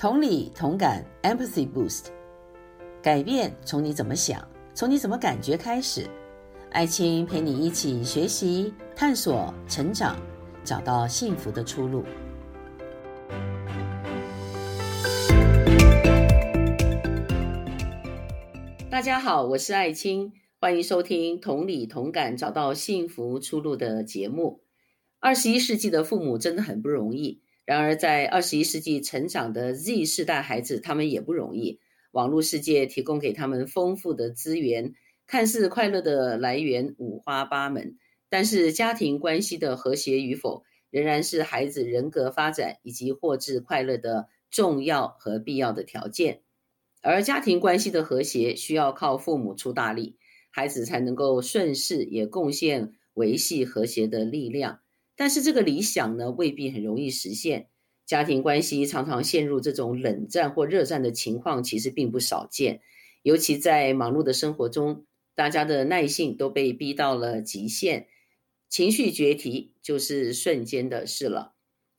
同理同感，Empathy Boost，改变从你怎么想，从你怎么感觉开始。爱青陪你一起学习、探索、成长，找到幸福的出路。大家好，我是爱青，欢迎收听《同理同感，找到幸福出路》的节目。二十一世纪的父母真的很不容易。然而，在二十一世纪成长的 Z 世代孩子，他们也不容易。网络世界提供给他们丰富的资源，看似快乐的来源五花八门，但是家庭关系的和谐与否，仍然是孩子人格发展以及获致快乐的重要和必要的条件。而家庭关系的和谐，需要靠父母出大力，孩子才能够顺势，也贡献维系和谐的力量。但是这个理想呢，未必很容易实现。家庭关系常常陷入这种冷战或热战的情况，其实并不少见。尤其在忙碌的生活中，大家的耐性都被逼到了极限，情绪决堤就是瞬间的事了。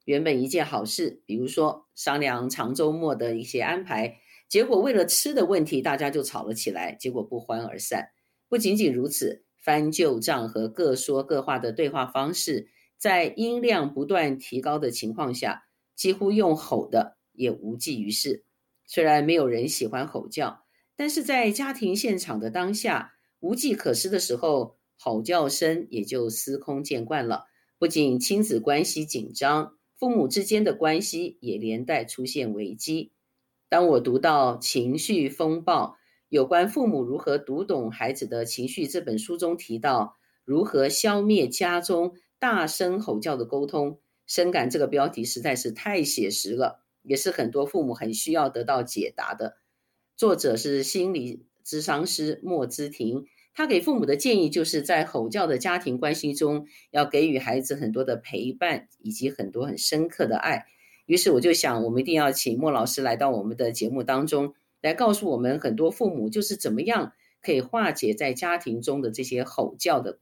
原本一件好事，比如说商量长周末的一些安排，结果为了吃的问题，大家就吵了起来，结果不欢而散。不仅仅如此，翻旧账和各说各话的对话方式。在音量不断提高的情况下，几乎用吼的也无济于事。虽然没有人喜欢吼叫，但是在家庭现场的当下，无计可施的时候，吼叫声也就司空见惯了。不仅亲子关系紧张，父母之间的关系也连带出现危机。当我读到《情绪风暴：有关父母如何读懂孩子的情绪》这本书中提到，如何消灭家中大声吼叫的沟通，深感这个标题实在是太写实了，也是很多父母很需要得到解答的。作者是心理咨商师莫之婷，他给父母的建议就是在吼叫的家庭关系中，要给予孩子很多的陪伴，以及很多很深刻的爱。于是我就想，我们一定要请莫老师来到我们的节目当中，来告诉我们很多父母就是怎么样可以化解在家庭中的这些吼叫的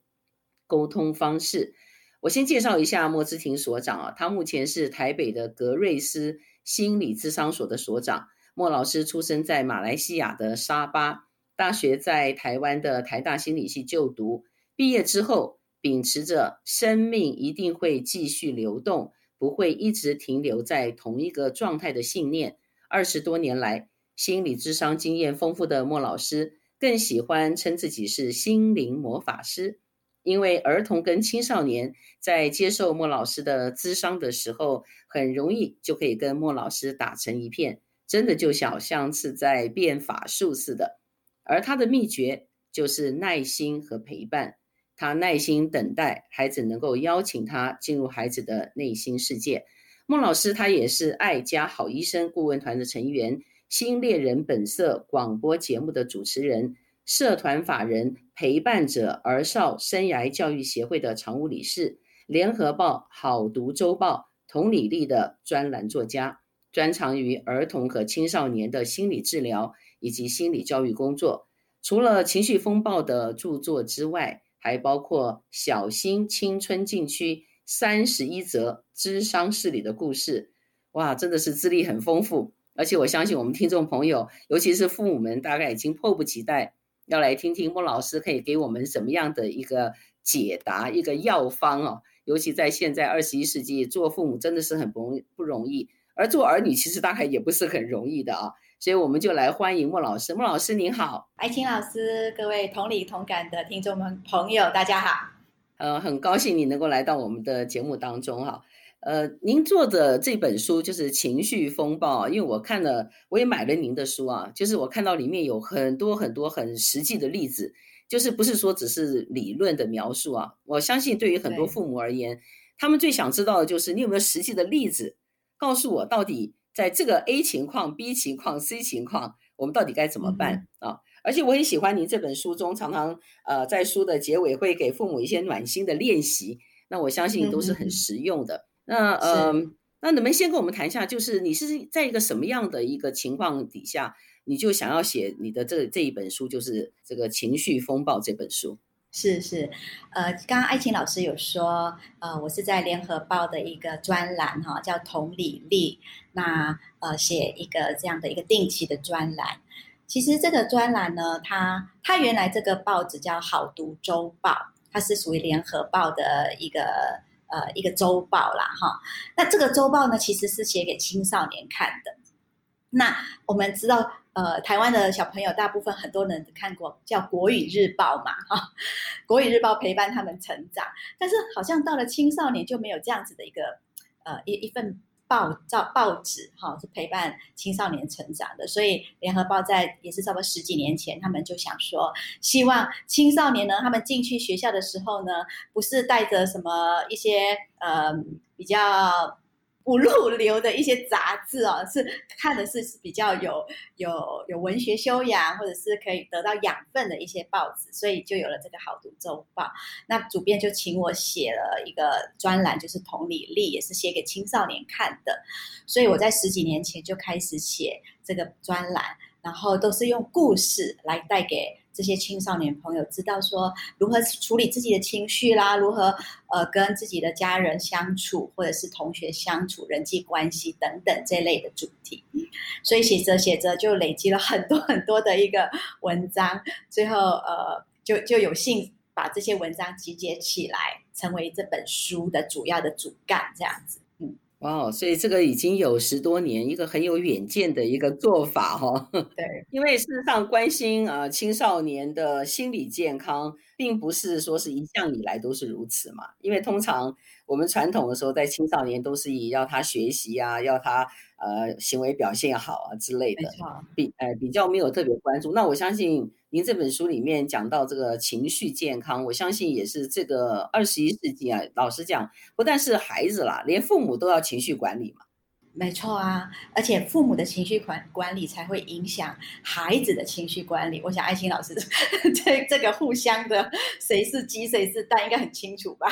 沟通方式。我先介绍一下莫之婷所长啊，他目前是台北的格瑞斯心理咨商所的所长。莫老师出生在马来西亚的沙巴，大学在台湾的台大心理系就读。毕业之后，秉持着生命一定会继续流动，不会一直停留在同一个状态的信念。二十多年来，心理智商经验丰富的莫老师，更喜欢称自己是心灵魔法师。因为儿童跟青少年在接受莫老师的咨商的时候，很容易就可以跟莫老师打成一片，真的就小像是在变法术似的。而他的秘诀就是耐心和陪伴，他耐心等待孩子能够邀请他进入孩子的内心世界。莫老师他也是爱家好医生顾问团的成员，新猎人本色广播节目的主持人。社团法人陪伴者儿少生涯教育协会的常务理事，联合报好读周报同理力的专栏作家，专长于儿童和青少年的心理治疗以及心理教育工作。除了情绪风暴的著作之外，还包括小心青春禁区三十一则智商室里的故事。哇，真的是资历很丰富，而且我相信我们听众朋友，尤其是父母们，大概已经迫不及待。要来听听莫老师可以给我们什么样的一个解答，一个药方哦。尤其在现在二十一世纪，做父母真的是很不容易，不容易，而做儿女其实大概也不是很容易的啊。所以我们就来欢迎莫老师。莫老师您好，艾青老师，各位同理同感的听众们朋友，大家好。呃，很高兴你能够来到我们的节目当中哈。呃，您做的这本书就是《情绪风暴》，因为我看了，我也买了您的书啊。就是我看到里面有很多很多很实际的例子，就是不是说只是理论的描述啊。我相信对于很多父母而言，他们最想知道的就是你有没有实际的例子，告诉我到底在这个 A 情况、B 情况、C 情况，我们到底该怎么办啊？而且我很喜欢您这本书中常常呃在书的结尾会给父母一些暖心的练习，那我相信都是很实用的。那呃，那你们先跟我们谈一下，就是你是在一个什么样的一个情况底下，你就想要写你的这这一本书，就是这个情绪风暴这本书。是是，呃，刚刚艾琴老师有说，呃，我是在联合报的一个专栏哈，叫同理力，那呃写一个这样的一个定期的专栏。其实这个专栏呢，它它原来这个报纸叫好读周报，它是属于联合报的一个呃一个周报啦哈。那这个周报呢，其实是写给青少年看的。那我们知道。呃，台湾的小朋友大部分很多人看过叫《国语日报》嘛，哈，《国语日报》陪伴他们成长，但是好像到了青少年就没有这样子的一个呃一一份报照报纸哈，是陪伴青少年成长的。所以《联合报》在也是差不多十几年前，他们就想说，希望青少年呢，他们进去学校的时候呢，不是带着什么一些呃比较。不入流 的一些杂志哦，是看的是比较有有有文学修养，或者是可以得到养分的一些报纸，所以就有了这个好读周报。那主编就请我写了一个专栏，就是同理力，也是写给青少年看的。所以我在十几年前就开始写这个专栏，然后都是用故事来带给。这些青少年朋友知道说如何处理自己的情绪啦，如何呃跟自己的家人相处，或者是同学相处、人际关系等等这类的主题。所以写着写着就累积了很多很多的一个文章，最后呃就就有幸把这些文章集结起来，成为这本书的主要的主干这样子。哇，wow, 所以这个已经有十多年，一个很有远见的一个做法哈。对，因为事实上关心啊青少年的心理健康，并不是说是一向以来都是如此嘛。因为通常我们传统的时候，在青少年都是以要他学习啊，要他呃行为表现好啊之类的。比呃比较没有特别关注。那我相信。您这本书里面讲到这个情绪健康，我相信也是这个二十一世纪啊。老实讲，不但是孩子啦，连父母都要情绪管理嘛。没错啊，而且父母的情绪管管理才会影响孩子的情绪管理。我想爱青老师 这这个互相的谁是鸡谁是蛋应该很清楚吧？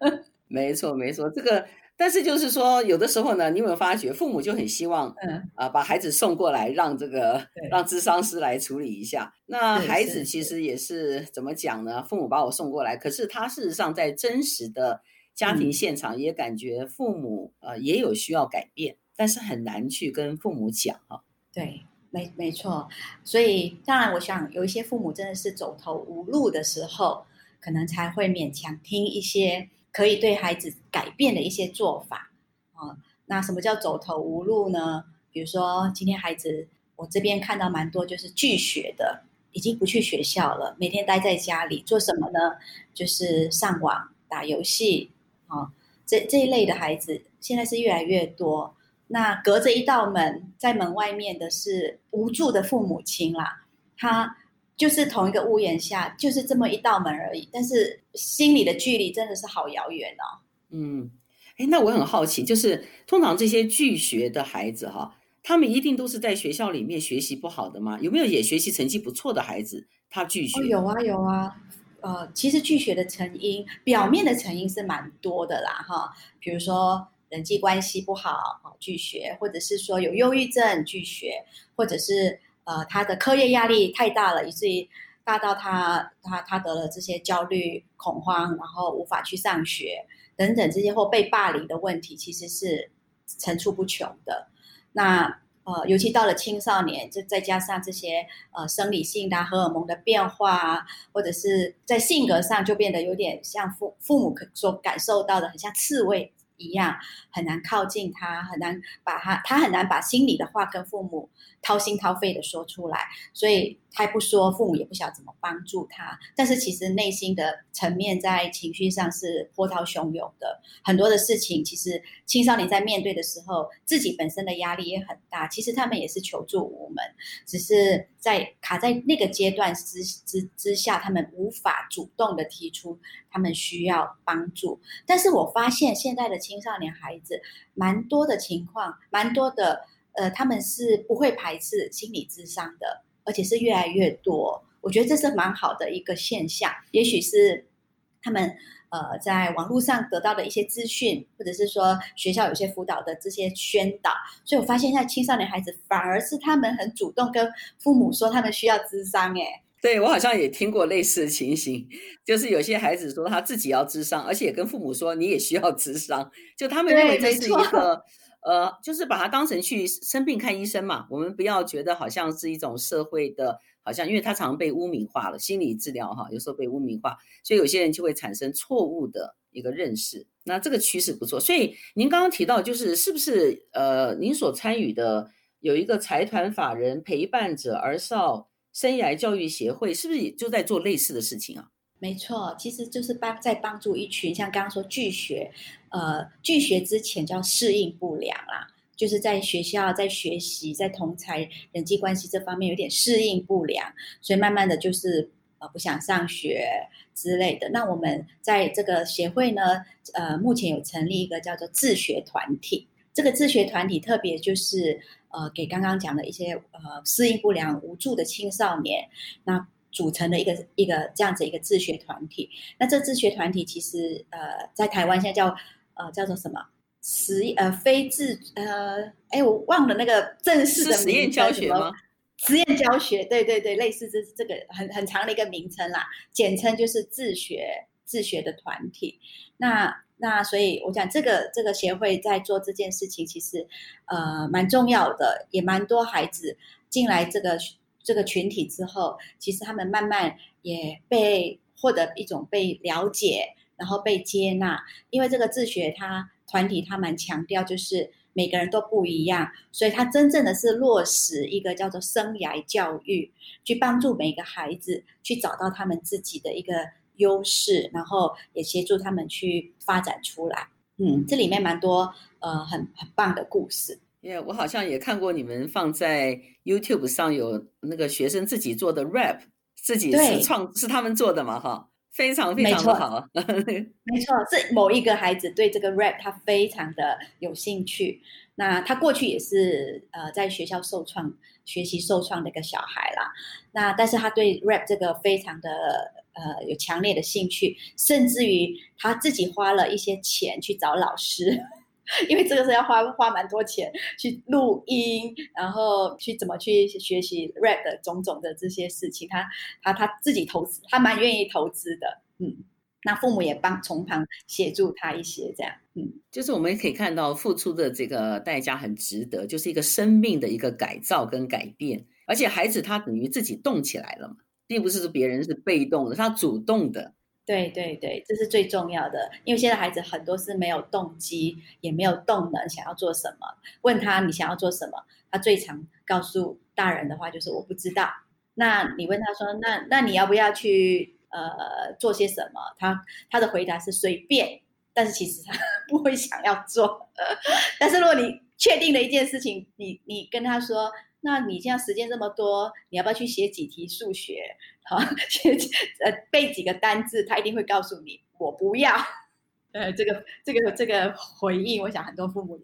没错，没错，这个。但是就是说，有的时候呢，你有没有发觉，父母就很希望，嗯啊，把孩子送过来，让这个对让智商师来处理一下。那孩子其实也是怎么讲呢？父母把我送过来，可是他事实上在真实的家庭现场也感觉父母呃也有需要改变，但是很难去跟父母讲哈。对，没没错。所以当然，我想有一些父母真的是走投无路的时候，可能才会勉强听一些。可以对孩子改变的一些做法啊，那什么叫走投无路呢？比如说今天孩子，我这边看到蛮多就是拒学的，已经不去学校了，每天待在家里做什么呢？就是上网打游戏啊，这这一类的孩子现在是越来越多。那隔着一道门，在门外面的是无助的父母亲啦，他。就是同一个屋檐下，就是这么一道门而已，但是心里的距离真的是好遥远哦。嗯，哎，那我很好奇，就是通常这些拒学的孩子哈，他们一定都是在学校里面学习不好的吗？有没有也学习成绩不错的孩子他拒学？哦，有啊有啊，呃，其实拒学的成因，表面的成因是蛮多的啦哈，比如说人际关系不好拒学，或者是说有忧郁症拒学，或者是。呃，他的课业压力太大了，以至于大到他他他得了这些焦虑、恐慌，然后无法去上学等等这些或被霸凌的问题，其实是层出不穷的。那呃，尤其到了青少年，就再加上这些呃生理性的荷尔蒙的变化，或者是在性格上就变得有点像父父母所感受到的，很像刺猬一样，很难靠近他，很难把他，他很难把心里的话跟父母。掏心掏肺的说出来，所以他不说，父母也不晓得怎么帮助他。但是其实内心的层面在情绪上是波涛汹涌的，很多的事情，其实青少年在面对的时候，自己本身的压力也很大。其实他们也是求助无门，只是在卡在那个阶段之之之下，他们无法主动的提出他们需要帮助。但是我发现现在的青少年孩子，蛮多的情况，蛮多的。呃，他们是不会排斥心理智商的，而且是越来越多。我觉得这是蛮好的一个现象。也许是他们呃在网络上得到的一些资讯，或者是说学校有些辅导的这些宣导，所以我发现现在青少年孩子反而是他们很主动跟父母说他们需要智商。诶，对，我好像也听过类似的情形，就是有些孩子说他自己要智商，而且也跟父母说你也需要智商，就他们认为这是一个呃，就是把它当成去生病看医生嘛。我们不要觉得好像是一种社会的，好像因为它常被污名化了，心理治疗哈，有时候被污名化，所以有些人就会产生错误的一个认识。那这个趋势不错，所以您刚刚提到就是是不是呃，您所参与的有一个财团法人陪伴者儿少生涯教育协会是不是也就在做类似的事情啊？没错，其实就是帮在帮助一群像刚刚说拒学，呃，拒学之前叫适应不良啦，就是在学校在学习在同才人际关系这方面有点适应不良，所以慢慢的就是呃不想上学之类的。那我们在这个协会呢，呃，目前有成立一个叫做自学团体，这个自学团体特别就是。呃，给刚刚讲的一些呃适应不良、无助的青少年，那组成的一个一个这样子一个自学团体。那这自学团体其实呃，在台湾现在叫呃叫做什么实呃非自呃哎我忘了那个正式的实验教学吗？实验教学，对对对，类似这这个很很长的一个名称啦，简称就是自学自学的团体。那那所以，我讲这个这个协会在做这件事情，其实呃蛮重要的，也蛮多孩子进来这个这个群体之后，其实他们慢慢也被获得一种被了解，然后被接纳。因为这个自学他团体他蛮强调，就是每个人都不一样，所以他真正的是落实一个叫做生涯教育，去帮助每个孩子去找到他们自己的一个。优势，然后也协助他们去发展出来。嗯，这里面蛮多呃很很棒的故事。因为我好像也看过你们放在 YouTube 上有那个学生自己做的 rap，自己是创是他们做的嘛？哈，非常非常的好。没错，没错，是某一个孩子对这个 rap 他非常的有兴趣。那他过去也是呃在学校受创学习受创的一个小孩啦。那但是他对 rap 这个非常的。呃，有强烈的兴趣，甚至于他自己花了一些钱去找老师，因为这个是要花花蛮多钱去录音，然后去怎么去学习 rap 的种种的这些事情，他他他自己投资，他蛮愿意投资的，嗯，那父母也帮从旁协助他一些，这样，嗯，就是我们可以看到付出的这个代价很值得，就是一个生命的一个改造跟改变，而且孩子他等于自己动起来了嘛。并不是说别人是被动的，他主动的。对对对，这是最重要的。因为现在孩子很多是没有动机，也没有动能，想要做什么。问他你想要做什么，他最常告诉大人的话就是我不知道。那你问他说，那那你要不要去呃做些什么？他他的回答是随便，但是其实他 不会想要做。但是如果你确定了一件事情，你你跟他说。那你现在时间这么多，你要不要去写几题数学？好，写 呃背几个单字，他一定会告诉你，我不要。呃，这个这个这个回应，我想很多父母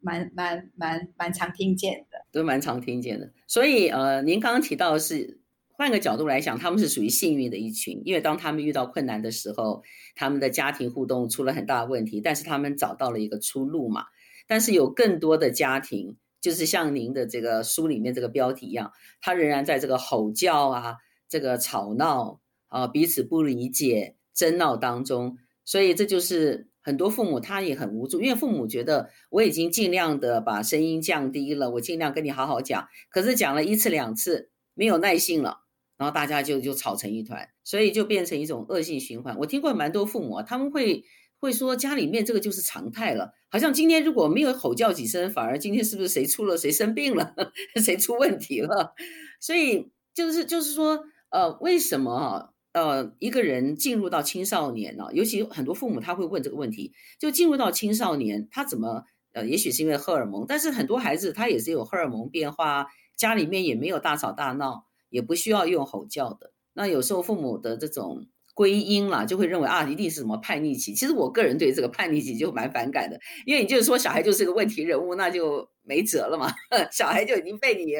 蛮蛮蛮蛮常听见的，都蛮常听见的。所以呃，您刚刚提到的是换个角度来讲，他们是属于幸运的一群，因为当他们遇到困难的时候，他们的家庭互动出了很大的问题，但是他们找到了一个出路嘛。但是有更多的家庭。就是像您的这个书里面这个标题一样，他仍然在这个吼叫啊、这个吵闹啊、彼此不理解、争闹当中，所以这就是很多父母他也很无助，因为父母觉得我已经尽量的把声音降低了，我尽量跟你好好讲，可是讲了一次两次没有耐性了，然后大家就就吵成一团，所以就变成一种恶性循环。我听过蛮多父母啊，他们会。会说家里面这个就是常态了，好像今天如果没有吼叫几声，反而今天是不是谁出了谁生病了，谁出问题了？所以就是就是说，呃，为什么？呃，一个人进入到青少年呢，尤其很多父母他会问这个问题，就进入到青少年，他怎么呃，也许是因为荷尔蒙，但是很多孩子他也是有荷尔蒙变化，家里面也没有大吵大闹，也不需要用吼叫的。那有时候父母的这种。归因啦，就会认为啊，一定是什么叛逆期。其实我个人对这个叛逆期就蛮反感的，因为你就是说小孩就是个问题人物，那就没辙了嘛。小孩就已经被你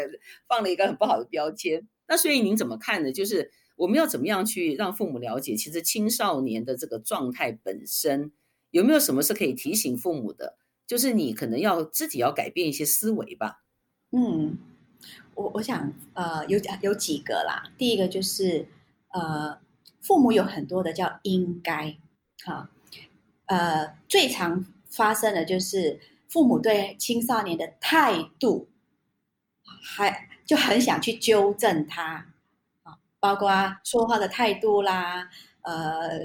放了一个很不好的标签。那所以您怎么看呢？就是我们要怎么样去让父母了解，其实青少年的这个状态本身有没有什么是可以提醒父母的？就是你可能要自己要改变一些思维吧。嗯，我我想呃有有几个啦，第一个就是呃父母有很多的叫应该，哈，呃最常发生的就是父母对青少年的态度，还就很想去纠正他啊，包括说话的态度啦，呃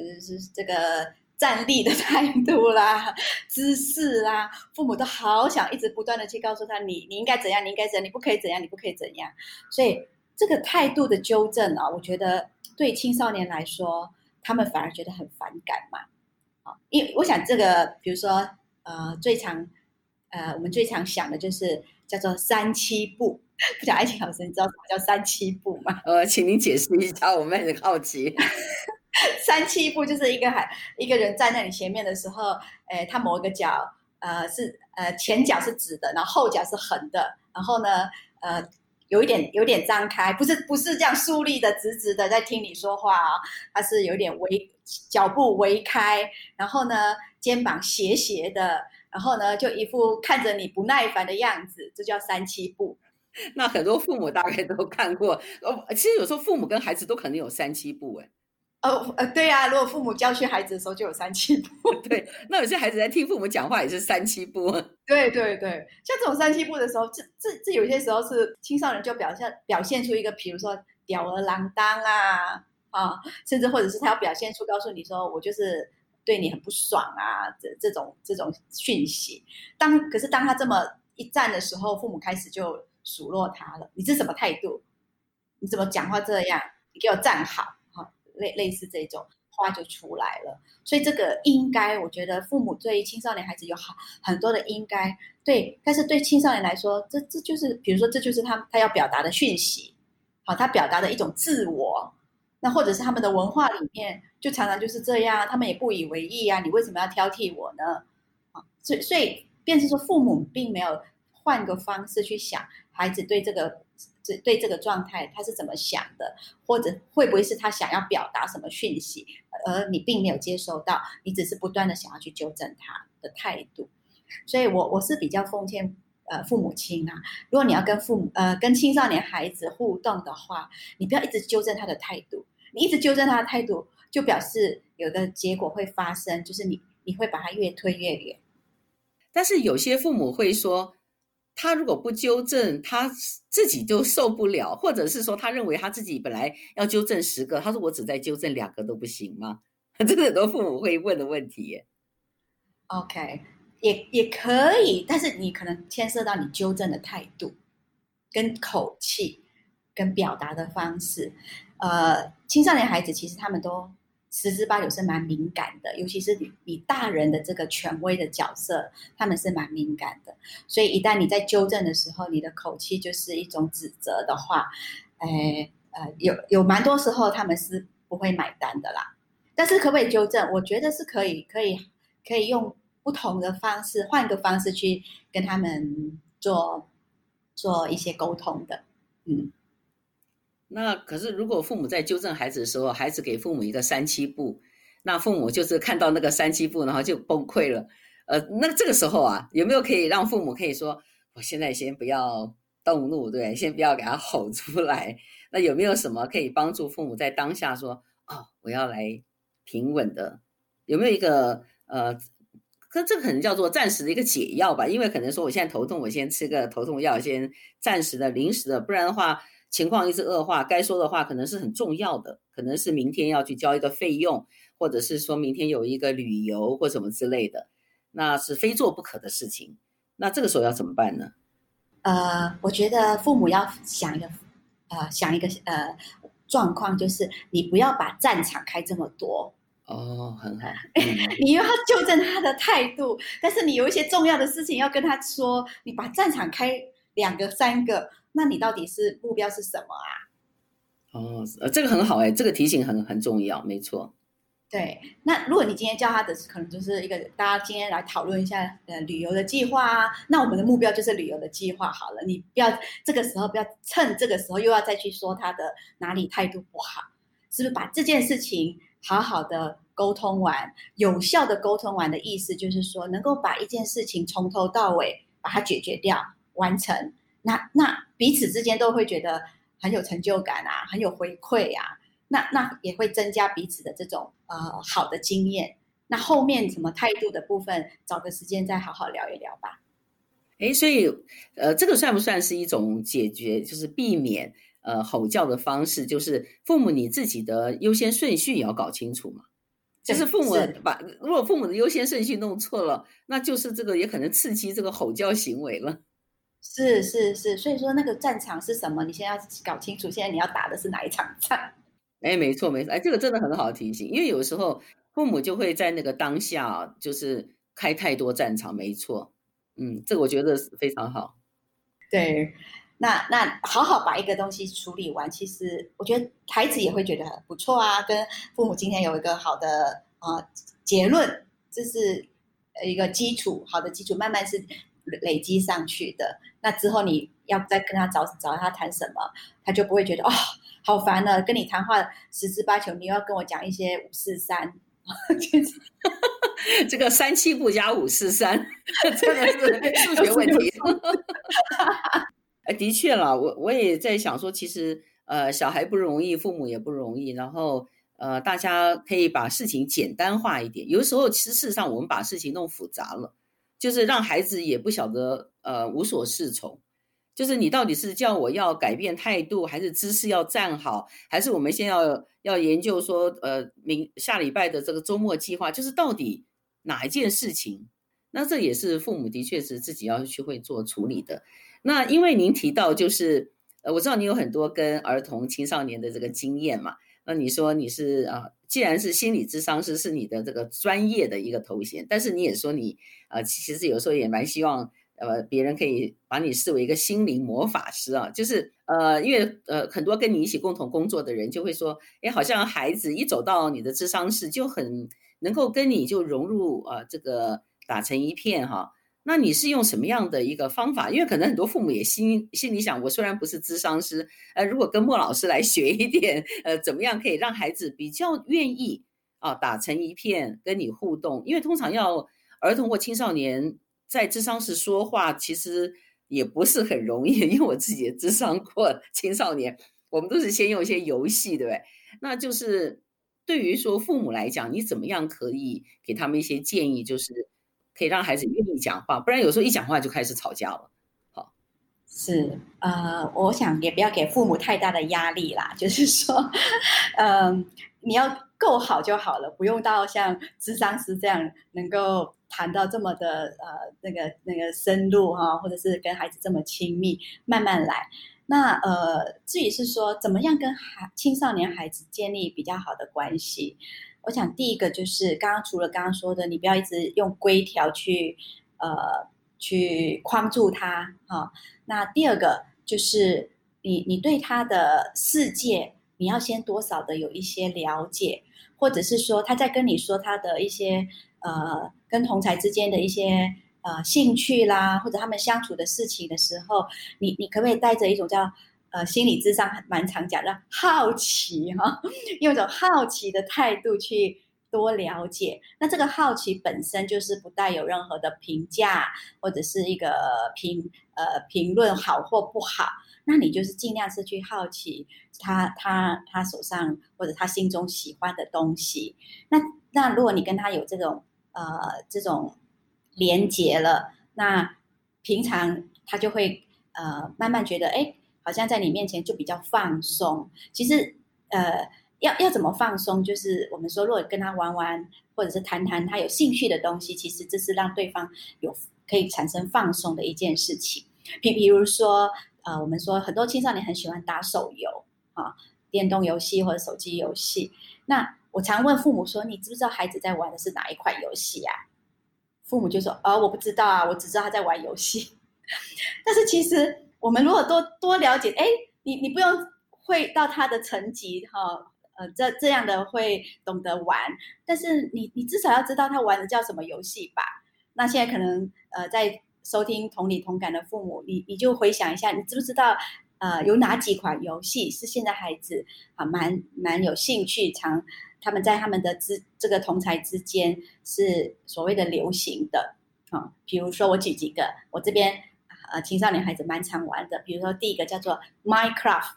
这个。站立的态度啦，姿势啦，父母都好想一直不断的去告诉他，你你应该怎样，你应该怎样，你不可以怎样，你不可以怎样。所以这个态度的纠正啊，我觉得对青少年来说，他们反而觉得很反感嘛。啊，因为我想这个，比如说呃，最常呃，我们最常想的就是叫做三七步。不讲爱情老师，你知道什么叫三七步吗？呃，请您解释一下，我们很好奇。三七步就是一个还一个人站在你前面的时候，诶，他某一个脚呃是呃前脚是直的，然后后脚是横的，然后呢呃有一点有点张开，不是不是这样竖立的直直的在听你说话啊、哦，它是有点微脚步微开，然后呢肩膀斜斜的，然后呢就一副看着你不耐烦的样子，这叫三七步。那很多父母大概都看过，呃，其实有时候父母跟孩子都可能有三七步，哎。哦，呃，对呀、啊，如果父母教训孩子的时候就有三七步，对，那有些孩子在听父母讲话也是三七步，对对对，像这种三七步的时候，这这这有些时候是青少年就表现表现出一个，比如说吊儿郎当啊啊，甚至或者是他要表现出告诉你说我就是对你很不爽啊，这这种这种讯息。当可是当他这么一站的时候，父母开始就数落他了，你是什么态度？你怎么讲话这样？你给我站好。类类似这种话就出来了，所以这个应该，我觉得父母对青少年孩子有好很多的应该，对，但是对青少年来说，这这就是，比如说，这就是他他要表达的讯息，好，他表达的一种自我，那或者是他们的文化里面就常常就是这样，他们也不以为意啊，你为什么要挑剔我呢？啊，所以所以，便是说父母并没有换个方式去想孩子对这个。这对这个状态他是怎么想的，或者会不会是他想要表达什么讯息，而你并没有接收到，你只是不断的想要去纠正他的态度。所以我，我是比较奉劝呃父母亲啊，如果你要跟父母呃跟青少年孩子互动的话，你不要一直纠正他的态度，你一直纠正他的态度，就表示有的结果会发生，就是你你会把他越推越远。但是有些父母会说。他如果不纠正，他自己就受不了，或者是说，他认为他自己本来要纠正十个，他说我只在纠正两个都不行吗？这是很多父母会问的问题耶。OK，也也可以，但是你可能牵涉到你纠正的态度、跟口气、跟表达的方式。呃，青少年孩子其实他们都。十之八九是蛮敏感的，尤其是你你大人的这个权威的角色，他们是蛮敏感的。所以一旦你在纠正的时候，你的口气就是一种指责的话，哎呃，有有蛮多时候他们是不会买单的啦。但是可不可以纠正？我觉得是可以，可以可以用不同的方式，换一个方式去跟他们做做一些沟通的，嗯。那可是，如果父母在纠正孩子的时候，孩子给父母一个三七步，那父母就是看到那个三七步，然后就崩溃了。呃，那这个时候啊，有没有可以让父母可以说，我现在先不要动怒，对，先不要给他吼出来。那有没有什么可以帮助父母在当下说，哦，我要来平稳的？有没有一个呃，可这可能叫做暂时的一个解药吧？因为可能说我现在头痛，我先吃个头痛药，先暂时的、临时的，不然的话。情况一直恶化，该说的话可能是很重要的，可能是明天要去交一个费用，或者是说明天有一个旅游或什么之类的，那是非做不可的事情。那这个时候要怎么办呢？呃，我觉得父母要想一个，呃，想一个呃状况，就是你不要把战场开这么多。哦，很好。嗯、你又要纠正他的态度，但是你有一些重要的事情要跟他说，你把战场开两个、三个。那你到底是目标是什么啊？哦，呃，这个很好哎，这个提醒很很重要，没错。对，那如果你今天教他的可能就是一个大家今天来讨论一下呃旅游的计划啊，那我们的目标就是旅游的计划好了，你不要这个时候不要趁这个时候又要再去说他的哪里态度不好，是不是把这件事情好好的沟通完，有效的沟通完的意思就是说能够把一件事情从头到尾把它解决掉完成，那那。彼此之间都会觉得很有成就感啊，很有回馈啊，那那也会增加彼此的这种呃好的经验。那后面什么态度的部分，找个时间再好好聊一聊吧。哎，所以呃，这个算不算是一种解决，就是避免呃吼叫的方式？就是父母你自己的优先顺序也要搞清楚嘛。就是父母把如果父母的优先顺序弄错了，那就是这个也可能刺激这个吼叫行为了。是是是，所以说那个战场是什么？你现在要搞清楚，现在你要打的是哪一场仗？哎，没错没错，哎，这个真的很好提醒，因为有时候父母就会在那个当下就是开太多战场，没错，嗯，这个我觉得是非常好。对，那那好好把一个东西处理完，其实我觉得孩子也会觉得很不错啊。跟父母今天有一个好的啊、呃、结论，这是一个基础，好的基础，慢慢是累积上去的。那之后你要再跟他找找他谈什么，他就不会觉得哦，好烦了。跟你谈话十之八九，你又要跟我讲一些五四三，这个三七不加五四三，真的是数学问题。哎，的确啦，我我也在想说，其实呃，小孩不容易，父母也不容易，然后呃，大家可以把事情简单化一点。有的时候，其实事实上我们把事情弄复杂了，就是让孩子也不晓得呃无所适从。就是你到底是叫我要改变态度，还是姿势要站好，还是我们先要要研究说呃明下礼拜的这个周末计划，就是到底哪一件事情？那这也是父母的确是自己要去会做处理的。那因为您提到就是，呃，我知道你有很多跟儿童青少年的这个经验嘛。那你说你是啊，既然是心理咨商师是你的这个专业的一个头衔，但是你也说你呃，其实有时候也蛮希望呃别人可以把你视为一个心灵魔法师啊，就是呃，因为呃很多跟你一起共同工作的人就会说，哎，好像孩子一走到你的智商室就很能够跟你就融入啊，这个打成一片哈。那你是用什么样的一个方法？因为可能很多父母也心心里想，我虽然不是咨商师，呃，如果跟莫老师来学一点，呃，怎么样可以让孩子比较愿意啊打成一片跟你互动？因为通常要儿童或青少年在智商时说话，其实也不是很容易。因为我自己也智商过青少年，我们都是先用一些游戏，对不对？那就是对于说父母来讲，你怎么样可以给他们一些建议？就是。可以让孩子愿意讲话，不然有时候一讲话就开始吵架了。好，是呃，我想也不要给父母太大的压力啦，就是说，嗯、你要够好就好了，不用到像智商师这样能够谈到这么的呃那个那个深入哈，或者是跟孩子这么亲密，慢慢来。那呃，至于是说怎么样跟孩青少年孩子建立比较好的关系。我想第一个就是刚刚除了刚刚说的，你不要一直用规条去呃去框住他哈、那第二个就是你你对他的世界，你要先多少的有一些了解，或者是说他在跟你说他的一些呃跟同才之间的一些呃兴趣啦，或者他们相处的事情的时候，你你可不可以带着一种叫呃，心理智商蛮常讲的好奇哈，用一种好奇的态度去多了解。那这个好奇本身就是不带有任何的评价或者是一个评呃评论好或不好。那你就是尽量是去好奇他他他手上或者他心中喜欢的东西。那那如果你跟他有这种呃这种连结了，那平常他就会呃慢慢觉得哎。好像在你面前就比较放松。其实，呃，要要怎么放松？就是我们说，如果跟他玩玩，或者是谈谈他有兴趣的东西，其实这是让对方有可以产生放松的一件事情。比比如说，呃，我们说很多青少年很喜欢打手游啊，电动游戏或者手机游戏。那我常问父母说：“你知不知道孩子在玩的是哪一款游戏啊？”父母就说：“哦，我不知道啊，我只知道他在玩游戏。”但是其实。我们如果多多了解，哎，你你不用会到他的层级哈，呃，这这样的会懂得玩，但是你你至少要知道他玩的叫什么游戏吧？那现在可能呃在收听同理同感的父母，你你就回想一下，你知不知道呃有哪几款游戏是现在孩子啊蛮蛮有兴趣，常他们在他们的之这个同才之间是所谓的流行的啊？比如说我举几个，我这边。呃青少年孩子蛮常玩的，比如说第一个叫做 Minecraft，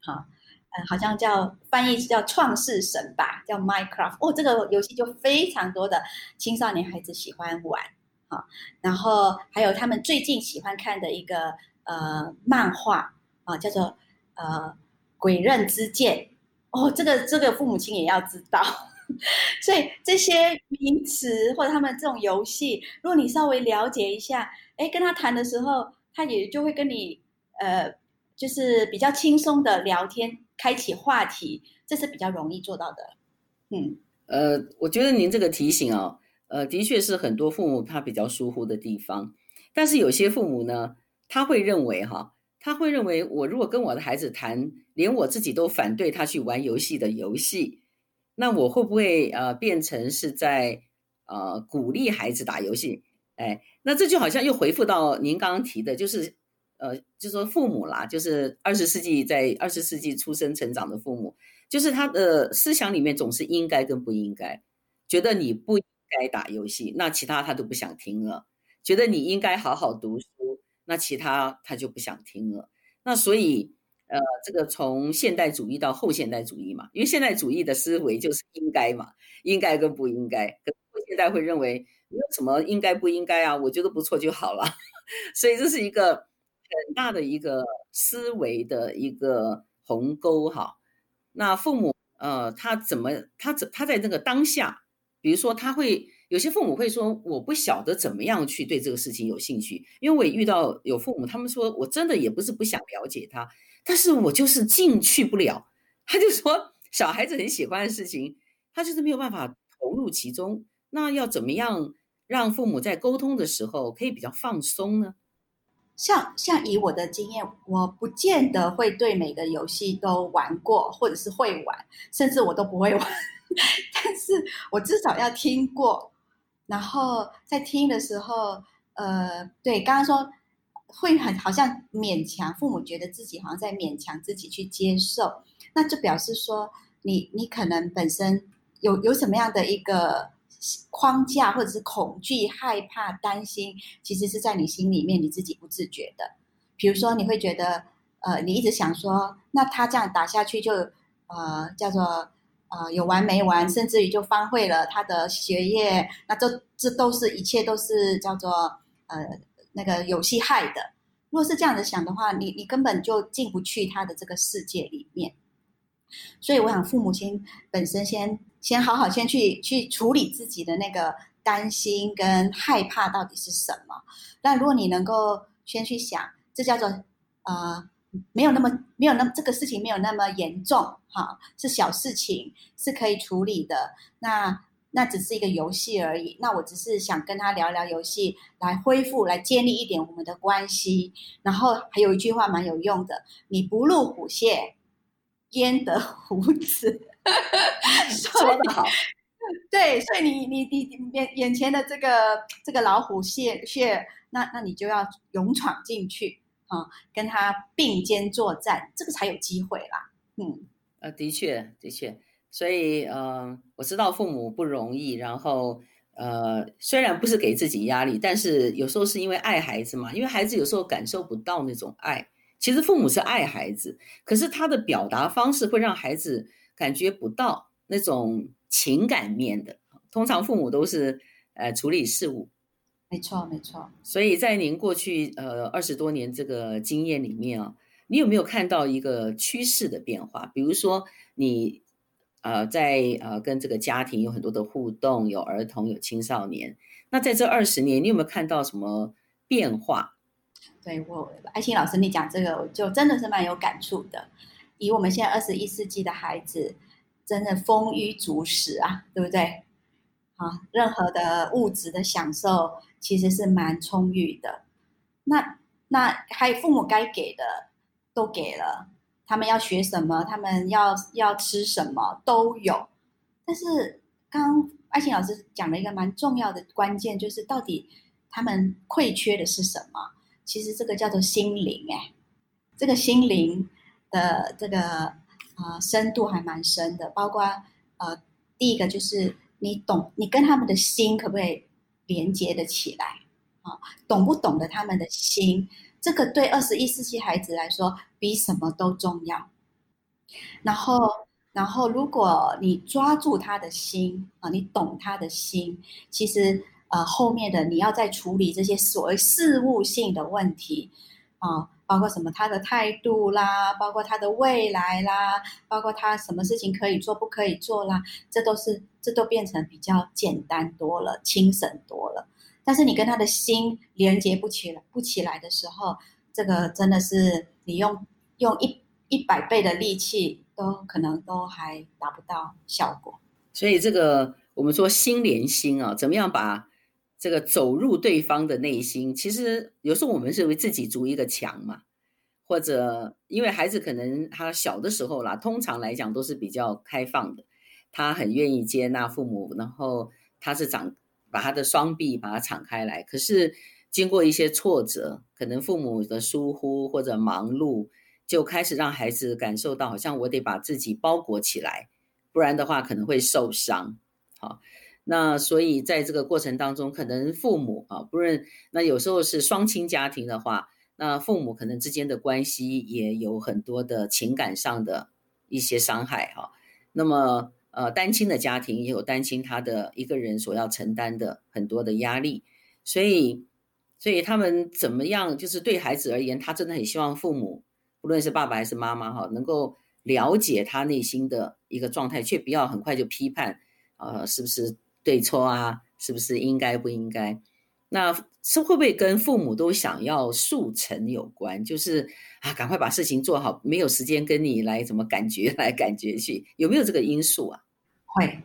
好，呃，好像叫翻译是叫创世神吧，叫 Minecraft。哦，这个游戏就非常多的青少年孩子喜欢玩，好，然后还有他们最近喜欢看的一个呃漫画啊，叫做呃鬼刃之剑。哦，这个这个父母亲也要知道。所以这些名词或者他们这种游戏，如果你稍微了解一下，哎，跟他谈的时候，他也就会跟你，呃，就是比较轻松的聊天，开启话题，这是比较容易做到的。嗯，呃，我觉得您这个提醒哦，呃，的确是很多父母他比较疏忽的地方，但是有些父母呢，他会认为哈，他会认为我如果跟我的孩子谈，连我自己都反对他去玩游戏的游戏。那我会不会呃变成是在呃鼓励孩子打游戏？哎，那这就好像又回复到您刚刚提的，就是呃，就说父母啦，就是二十世纪在二十世纪出生成长的父母，就是他的思想里面总是应该跟不应该，觉得你不应该打游戏，那其他他都不想听了；觉得你应该好好读书，那其他他就不想听了。那所以。呃，这个从现代主义到后现代主义嘛，因为现代主义的思维就是应该嘛，应该跟不应该。可后现代会认为没有什么应该不应该啊，我觉得不错就好了。所以这是一个很大的一个思维的一个鸿沟哈。那父母呃，他怎么他怎他在那个当下，比如说他会有些父母会说，我不晓得怎么样去对这个事情有兴趣，因为我也遇到有父母，他们说我真的也不是不想了解他。但是我就是进去不了，他就说小孩子很喜欢的事情，他就是没有办法投入其中。那要怎么样让父母在沟通的时候可以比较放松呢？像像以我的经验，我不见得会对每个游戏都玩过，或者是会玩，甚至我都不会玩。但是我至少要听过，然后在听的时候，呃，对，刚刚说。会很好像勉强父母觉得自己好像在勉强自己去接受，那就表示说你你可能本身有有什么样的一个框架或者是恐惧、害怕、担心，其实是在你心里面你自己不自觉的。比如说你会觉得呃，你一直想说，那他这样打下去就呃叫做呃有完没完，甚至于就荒废了他的学业，那这这都是一切都是叫做呃。那个游戏害的，如果是这样子想的话，你你根本就进不去他的这个世界里面。所以我想，父母亲本身先先好好先去去处理自己的那个担心跟害怕到底是什么。那如果你能够先去想，这叫做呃没有那么没有那么这个事情没有那么严重哈，是小事情是可以处理的。那。那只是一个游戏而已。那我只是想跟他聊聊游戏，来恢复、来建立一点我们的关系。然后还有一句话蛮有用的：“你不入虎穴，焉得虎子。” 说的好。对，所以你你你眼眼前的这个这个老虎穴穴，那那你就要勇闯进去啊，跟他并肩作战，这个才有机会啦。嗯，呃，的确，的确。所以，呃，我知道父母不容易，然后，呃，虽然不是给自己压力，但是有时候是因为爱孩子嘛，因为孩子有时候感受不到那种爱。其实父母是爱孩子，可是他的表达方式会让孩子感觉不到那种情感面的。通常父母都是呃处理事务，没错没错。所以在您过去呃二十多年这个经验里面啊，你有没有看到一个趋势的变化？比如说你。呃，在呃跟这个家庭有很多的互动，有儿童，有青少年。那在这二十年，你有没有看到什么变化？对我，爱心老师，你讲这个，我就真的是蛮有感触的。以我们现在二十一世纪的孩子，真的丰衣足食啊，对不对？啊，任何的物质的享受其实是蛮充裕的。那那还有父母该给的都给了。他们要学什么？他们要要吃什么都有，但是刚刚爱青老师讲了一个蛮重要的关键，就是到底他们匮缺的是什么？其实这个叫做心灵，哎，这个心灵的这个啊、深度还蛮深的，包括呃第一个就是你懂，你跟他们的心可不可以连接得起来啊？懂不懂得他们的心？这个对二十一世纪孩子来说比什么都重要。然后，然后如果你抓住他的心啊，你懂他的心，其实呃后面的你要再处理这些所谓事务性的问题啊。包括什么？他的态度啦，包括他的未来啦，包括他什么事情可以做，不可以做啦，这都是这都变成比较简单多了，轻省多了。但是你跟他的心连接不起来，不起来的时候，这个真的是你用用一一百倍的力气，都可能都还达不到效果。所以这个我们说心连心啊，怎么样把？这个走入对方的内心，其实有时候我们是为自己筑一个墙嘛，或者因为孩子可能他小的时候啦，通常来讲都是比较开放的，他很愿意接纳父母，然后他是长把他的双臂把它敞开来。可是经过一些挫折，可能父母的疏忽或者忙碌，就开始让孩子感受到好像我得把自己包裹起来，不然的话可能会受伤。好。那所以在这个过程当中，可能父母啊，不论那有时候是双亲家庭的话，那父母可能之间的关系也有很多的情感上的一些伤害哈。那么呃，单亲的家庭也有单亲他的一个人所要承担的很多的压力，所以所以他们怎么样，就是对孩子而言，他真的很希望父母，不论是爸爸还是妈妈哈，能够了解他内心的一个状态，却不要很快就批判，呃，是不是？对错啊，是不是应该不应该？那是会不会跟父母都想要速成有关？就是啊，赶快把事情做好，没有时间跟你来怎么感觉 来感觉去，有没有这个因素啊？会，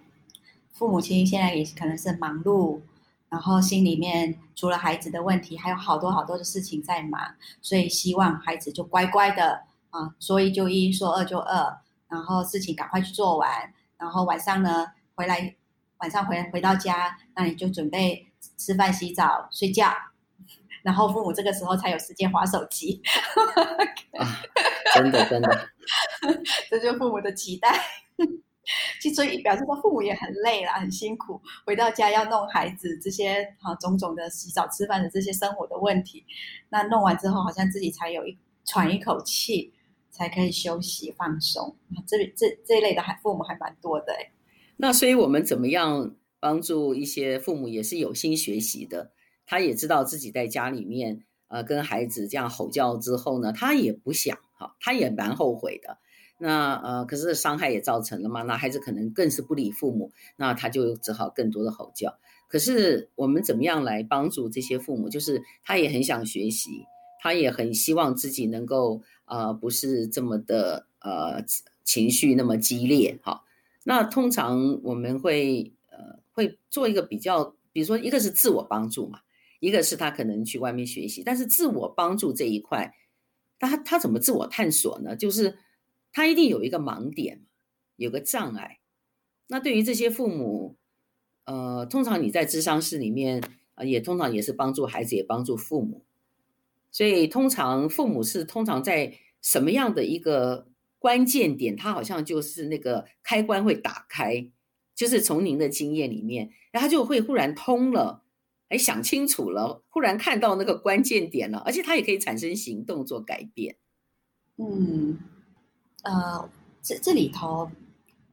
父母亲现在也可能是忙碌，然后心里面除了孩子的问题，还有好多好多的事情在忙，所以希望孩子就乖乖的啊，说一就一，说二就二，然后事情赶快去做完，然后晚上呢回来。晚上回回到家，那你就准备吃饭、洗澡、睡觉，然后父母这个时候才有时间划手机。啊，真的真的，这就是父母的期待。其实所以表示说父母也很累了，很辛苦，回到家要弄孩子这些啊种种的洗澡、吃饭的这些生活的问题。那弄完之后，好像自己才有一喘一口气，才可以休息放松。这这这一类的还父母还蛮多的哎。那所以，我们怎么样帮助一些父母也是有心学习的？他也知道自己在家里面，呃，跟孩子这样吼叫之后呢，他也不想哈，他也蛮后悔的。那呃，可是伤害也造成了嘛，那孩子可能更是不理父母，那他就只好更多的吼叫。可是我们怎么样来帮助这些父母？就是他也很想学习，他也很希望自己能够呃，不是这么的呃情绪那么激烈哈。那通常我们会呃会做一个比较，比如说一个是自我帮助嘛，一个是他可能去外面学习，但是自我帮助这一块，他他怎么自我探索呢？就是他一定有一个盲点，有个障碍。那对于这些父母，呃，通常你在智商室里面啊，也通常也是帮助孩子，也帮助父母，所以通常父母是通常在什么样的一个？关键点，他好像就是那个开关会打开，就是从您的经验里面，然后他就会忽然通了，哎，想清楚了，忽然看到那个关键点了，而且他也可以产生行动做改变。嗯，呃，这这里头，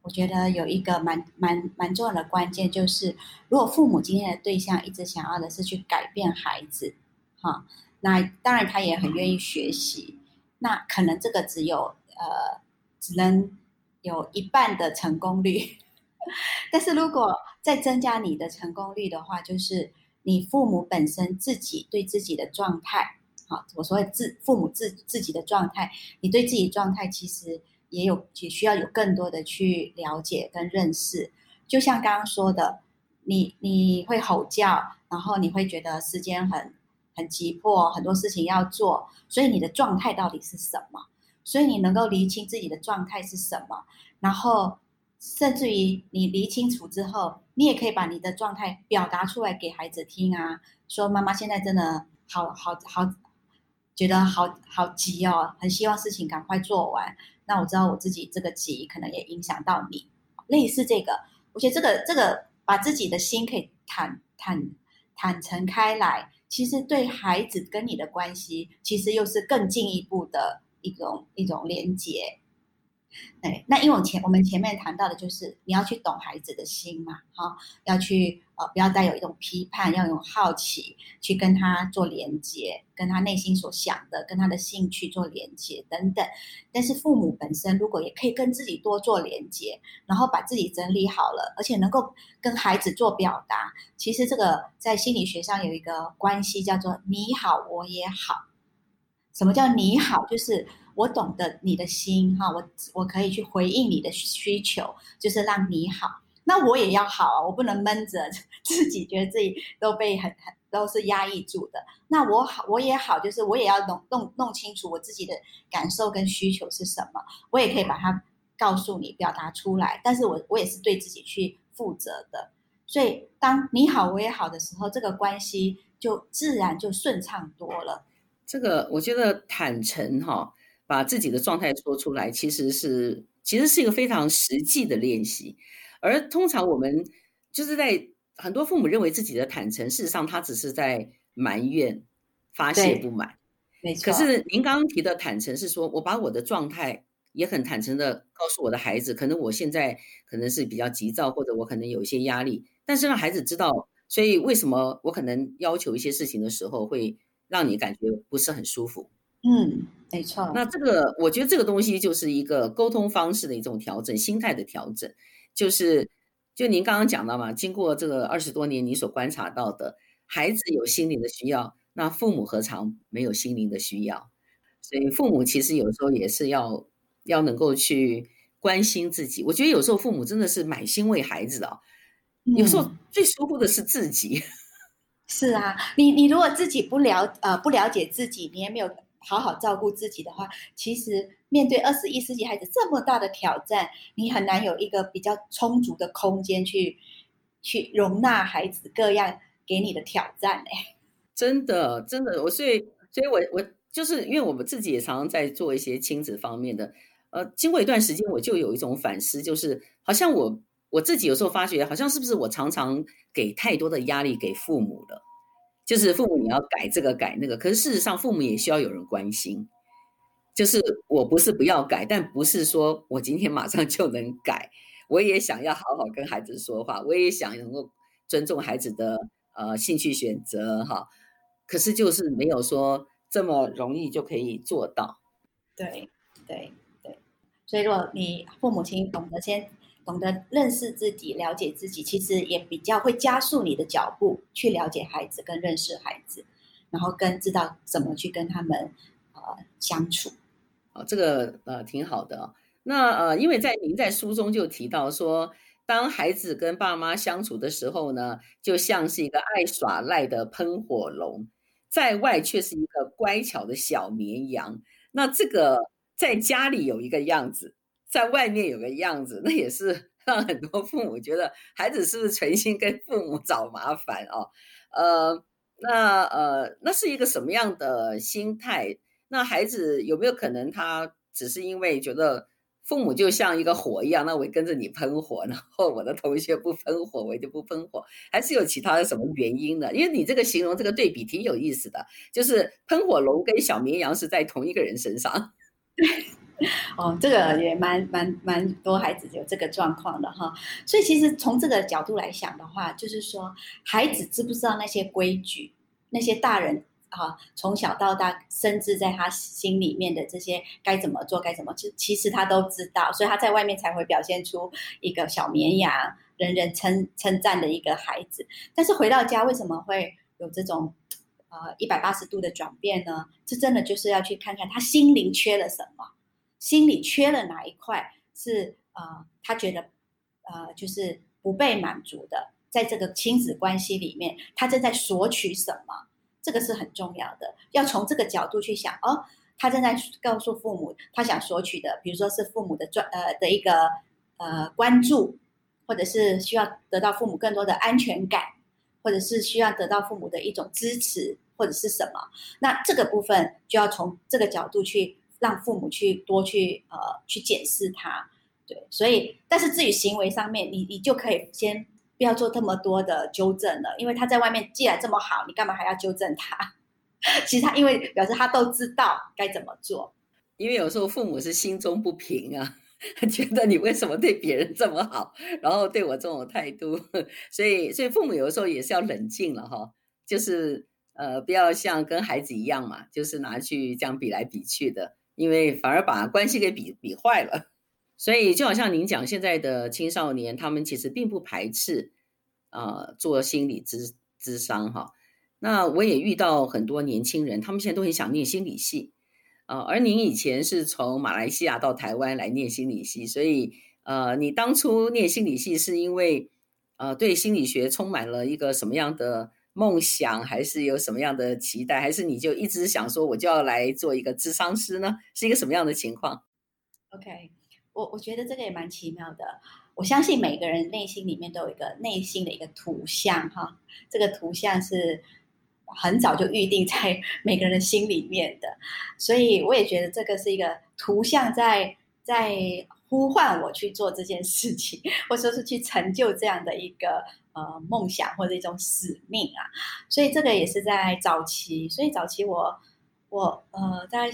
我觉得有一个蛮蛮蛮重要的关键，就是如果父母今天的对象一直想要的是去改变孩子，哈，那当然他也很愿意学习，那可能这个只有。呃，只能有一半的成功率，但是如果再增加你的成功率的话，就是你父母本身自己对自己的状态，好，我所谓自父母自自己的状态，你对自己状态其实也有也需要有更多的去了解跟认识。就像刚刚说的，你你会吼叫，然后你会觉得时间很很急迫，很多事情要做，所以你的状态到底是什么？所以你能够厘清自己的状态是什么，然后甚至于你厘清楚之后，你也可以把你的状态表达出来给孩子听啊，说妈妈现在真的好好好，觉得好好急哦，很希望事情赶快做完。那我知道我自己这个急可能也影响到你，类似这个，我觉得这个这个把自己的心可以坦坦坦诚开来。其实对孩子跟你的关系，其实又是更进一步的一种一种连接。对，那因为我前我们前面谈到的就是你要去懂孩子的心嘛，哈，要去呃不要带有一种批判，要用好奇去跟他做连接，跟他内心所想的，跟他的兴趣做连接等等。但是父母本身如果也可以跟自己多做连接，然后把自己整理好了，而且能够跟孩子做表达，其实这个在心理学上有一个关系叫做你好我也好。什么叫你好？就是。我懂得你的心哈，我我可以去回应你的需求，就是让你好。那我也要好啊，我不能闷着 自己，觉得自己都被很很都是压抑住的。那我好，我也好，就是我也要弄弄弄清楚我自己的感受跟需求是什么，我也可以把它告诉你，表达出来。但是我我也是对自己去负责的。所以当你好我也好的时候，这个关系就自然就顺畅多了。这个我觉得坦诚哈。把自己的状态说出来，其实是其实是一个非常实际的练习。而通常我们就是在很多父母认为自己的坦诚，事实上他只是在埋怨、发泄不满。没错。可是您刚刚提的坦诚是说，我把我的状态也很坦诚的告诉我的孩子，可能我现在可能是比较急躁，或者我可能有一些压力，但是让孩子知道，所以为什么我可能要求一些事情的时候，会让你感觉不是很舒服。嗯，没错。那这个，我觉得这个东西就是一个沟通方式的一种调整，心态的调整。就是，就您刚刚讲到嘛，经过这个二十多年，你所观察到的，孩子有心灵的需要，那父母何尝没有心灵的需要？所以父母其实有时候也是要要能够去关心自己。我觉得有时候父母真的是满心为孩子啊，有时候最疏忽的是自己。嗯、是啊，你你如果自己不了呃不了解自己，你也没有。好好照顾自己的话，其实面对二十一世纪孩子这么大的挑战，你很难有一个比较充足的空间去去容纳孩子各样给你的挑战。哎，真的，真的，我所以，所以我我就是因为我们自己也常常在做一些亲子方面的，呃，经过一段时间，我就有一种反思，就是好像我我自己有时候发觉，好像是不是我常常给太多的压力给父母了。就是父母，你要改这个改那个，可是事实上，父母也需要有人关心。就是我不是不要改，但不是说我今天马上就能改。我也想要好好跟孩子说话，我也想能够尊重孩子的呃兴趣选择哈。可是就是没有说这么容易就可以做到。对对对，所以如果你父母亲懂得先。懂得认识自己、了解自己，其实也比较会加速你的脚步，去了解孩子、跟认识孩子，然后跟知道怎么去跟他们呃相处。哦，这个呃挺好的。那呃，因为在您在书中就提到说，当孩子跟爸妈相处的时候呢，就像是一个爱耍赖的喷火龙，在外却是一个乖巧的小绵羊。那这个在家里有一个样子。在外面有个样子，那也是 让很多父母觉得孩子是不是存心跟父母找麻烦哦？呃，那呃，那是一个什么样的心态？那孩子有没有可能他只是因为觉得父母就像一个火一样，那我跟着你喷火，然后我的同学不喷火，我就不喷火，还是有其他的什么原因呢？因为你这个形容这个对比挺有意思的，就是喷火龙跟小绵羊是在同一个人身上。对 哦，这个也蛮蛮蛮多孩子有这个状况的哈，所以其实从这个角度来想的话，就是说孩子知不知道那些规矩，那些大人啊从小到大深知在他心里面的这些该怎么做该怎么，其其实他都知道，所以他在外面才会表现出一个小绵羊，人人称称赞的一个孩子。但是回到家为什么会有这种呃一百八十度的转变呢？这真的就是要去看看他心灵缺了什么。心里缺了哪一块是呃，他觉得呃，就是不被满足的，在这个亲子关系里面，他正在索取什么？这个是很重要的，要从这个角度去想哦。他正在告诉父母，他想索取的，比如说是父母的专呃的一个呃关注，或者是需要得到父母更多的安全感，或者是需要得到父母的一种支持，或者是什么？那这个部分就要从这个角度去。让父母去多去呃去检视他，对，所以但是至于行为上面，你你就可以先不要做这么多的纠正了，因为他在外面既然这么好，你干嘛还要纠正他？其实他因为表示他都知道该怎么做，因为有时候父母是心中不平啊，觉得你为什么对别人这么好，然后对我这种态度，所以所以父母有时候也是要冷静了哈，就是呃不要像跟孩子一样嘛，就是拿去这样比来比去的，因为反而把关系给比比坏了。所以就好像您讲，现在的青少年他们其实并不排斥啊、做心理咨咨商哈。那我也遇到很多年轻人，他们现在都很想念心理系啊、而您以前是从马来西亚到台湾来念心理系，所以呃，你当初念心理系是因为呃对心理学充满了一个什么样的梦想，还是有什么样的期待，还是你就一直想说我就要来做一个智商师呢？是一个什么样的情况？OK。我我觉得这个也蛮奇妙的。我相信每个人内心里面都有一个内心的一个图像，哈，这个图像是很早就预定在 每个人的心里面的。所以我也觉得这个是一个图像在在呼唤我去做这件事情，或者说是去成就这样的一个呃梦想或者一种使命啊。所以这个也是在早期。所以早期我我呃在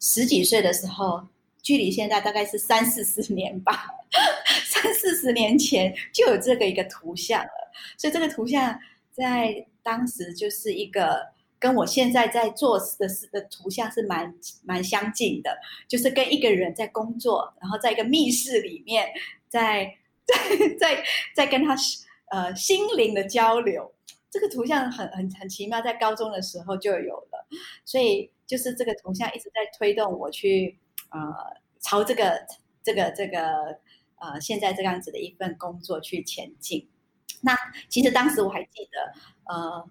十几岁的时候。距离现在大概是三四十年吧，三四十年前就有这个一个图像了，所以这个图像在当时就是一个跟我现在在做的事的图像是蛮蛮相近的，就是跟一个人在工作，然后在一个密室里面，在 在在在跟他呃心灵的交流，这个图像很很很奇妙，在高中的时候就有了，所以就是这个图像一直在推动我去。呃，朝这个、这个、这个呃，现在这样子的一份工作去前进。那其实当时我还记得，呃，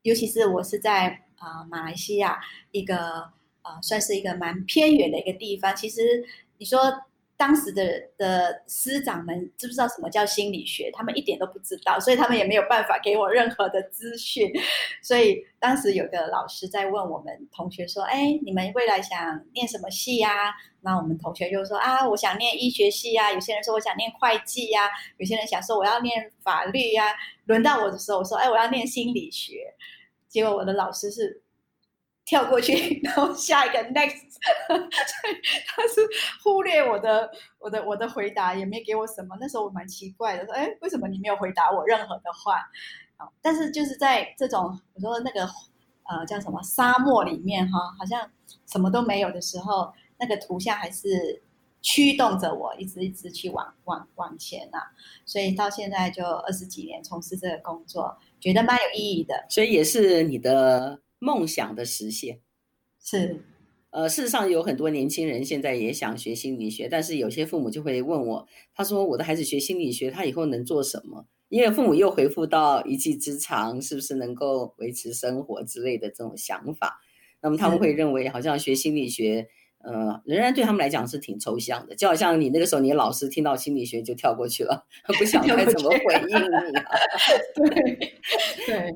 尤其是我是在啊、呃、马来西亚一个呃，算是一个蛮偏远的一个地方。其实你说。当时的的师长们知不知道什么叫心理学？他们一点都不知道，所以他们也没有办法给我任何的资讯。所以当时有个老师在问我们同学说：“哎，你们未来想念什么系呀？”那我们同学就说：“啊，我想念医学系呀。”有些人说：“我想念会计呀。”有些人想说：“我要念法律呀。”轮到我的时候，我说：“哎，我要念心理学。”结果我的老师是。跳过去，然后下一个 next，所以他是忽略我的我的我的回答，也没给我什么。那时候我蛮奇怪的，说：“哎，为什么你没有回答我任何的话？”，但是就是在这种我说那个呃叫什么沙漠里面哈，好像什么都没有的时候，那个图像还是驱动着我一直一直去往往往前、啊。所以到现在就二十几年从事这个工作，觉得蛮有意义的。所以也是你的。梦想的实现是，呃，事实上有很多年轻人现在也想学心理学，但是有些父母就会问我，他说我的孩子学心理学，他以后能做什么？因为父母又回复到一技之长，是不是能够维持生活之类的这种想法？那么他们会认为，好像学心理学，呃，仍然对他们来讲是挺抽象的，就好像你那个时候，你老师听到心理学就跳过去了，不晓得该怎么回应你啊。对对，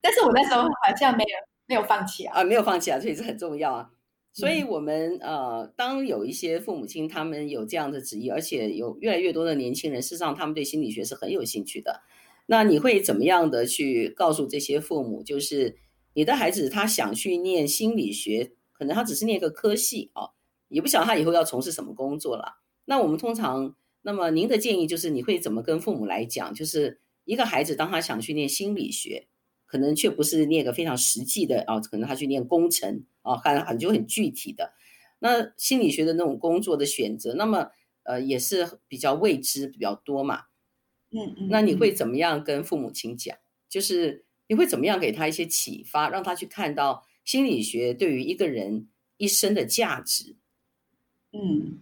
但是我那时候好像没有。没有放弃啊！啊，没有放弃啊，所以这很重要啊。所以，我们呃，当有一些父母亲他们有这样的旨意，而且有越来越多的年轻人，事实上他们对心理学是很有兴趣的。那你会怎么样的去告诉这些父母？就是你的孩子他想去念心理学，可能他只是念一个科系啊，也不晓得他以后要从事什么工作了。那我们通常，那么您的建议就是你会怎么跟父母来讲？就是一个孩子当他想去念心理学。可能却不是念个非常实际的啊，可能他去念工程啊，很很就很具体的。那心理学的那种工作的选择，那么呃也是比较未知比较多嘛。嗯嗯。那你会怎么样跟父母亲讲？就是你会怎么样给他一些启发，让他去看到心理学对于一个人一生的价值？嗯，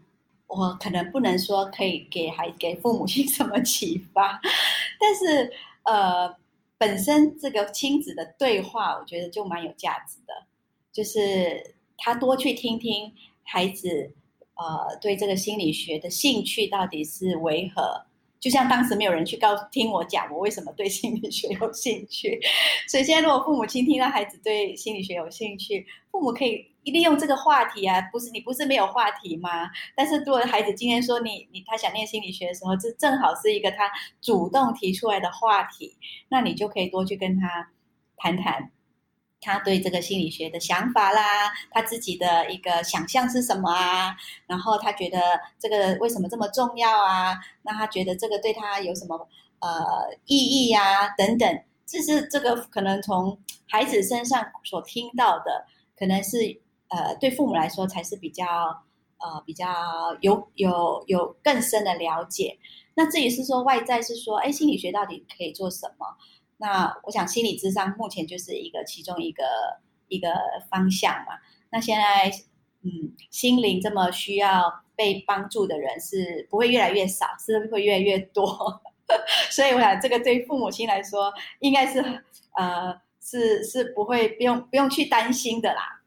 我可能不能说可以给孩给父母亲什么启发，但是呃。本身这个亲子的对话，我觉得就蛮有价值的，就是他多去听听孩子，呃，对这个心理学的兴趣到底是为何？就像当时没有人去告听我讲我为什么对心理学有兴趣，所以现在如果父母亲听到孩子对心理学有兴趣，父母可以利用这个话题啊，不是你不是没有话题吗？但是如果孩子今天说你你他想念心理学的时候，这正好是一个他主动提出来的话题，那你就可以多去跟他谈谈。他对这个心理学的想法啦，他自己的一个想象是什么啊？然后他觉得这个为什么这么重要啊？那他觉得这个对他有什么呃意义呀？等等，这是这个可能从孩子身上所听到的，可能是呃对父母来说才是比较呃比较有有有更深的了解。那至于是说外在是说，哎，心理学到底可以做什么？那我想心理智商目前就是一个其中一个一个方向嘛。那现在，嗯，心灵这么需要被帮助的人是不会越来越少，是会越来越多。所以我想，这个对父母亲来说，应该是呃，是是不会不用不用去担心的啦。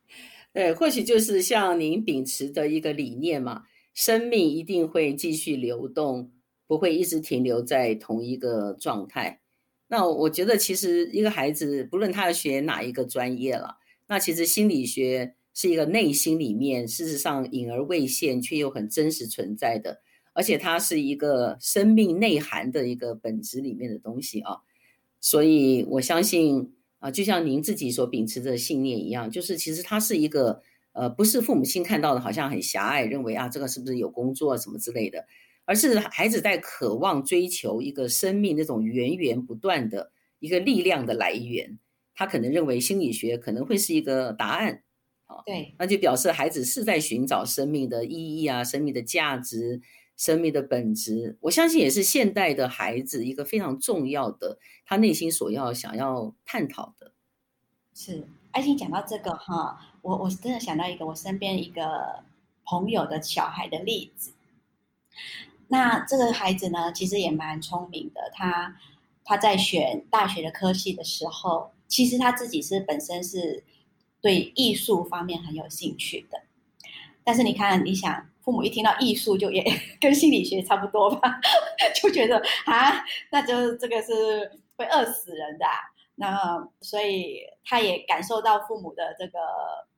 对，或许就是像您秉持的一个理念嘛，生命一定会继续流动，不会一直停留在同一个状态。那我觉得，其实一个孩子，不论他要学哪一个专业了，那其实心理学是一个内心里面，事实上隐而未现却又很真实存在的，而且它是一个生命内涵的一个本质里面的东西啊。所以我相信啊，就像您自己所秉持的信念一样，就是其实它是一个呃，不是父母亲看到的，好像很狭隘，认为啊，这个是不是有工作什么之类的。而是孩子在渴望追求一个生命那种源源不断的一个力量的来源，他可能认为心理学可能会是一个答案，啊，对，那就表示孩子是在寻找生命的意义啊，生命的价值，生命的本质。我相信也是现代的孩子一个非常重要的他内心所要想要探讨的。是，爱心讲到这个哈，我我真的想到一个我身边一个朋友的小孩的例子。那这个孩子呢，其实也蛮聪明的。他他在选大学的科系的时候，其实他自己是本身是对艺术方面很有兴趣的。但是你看，你想，父母一听到艺术，就也 跟心理学差不多吧，就觉得啊，那就这个是会饿死人的啊。那所以他也感受到父母的这个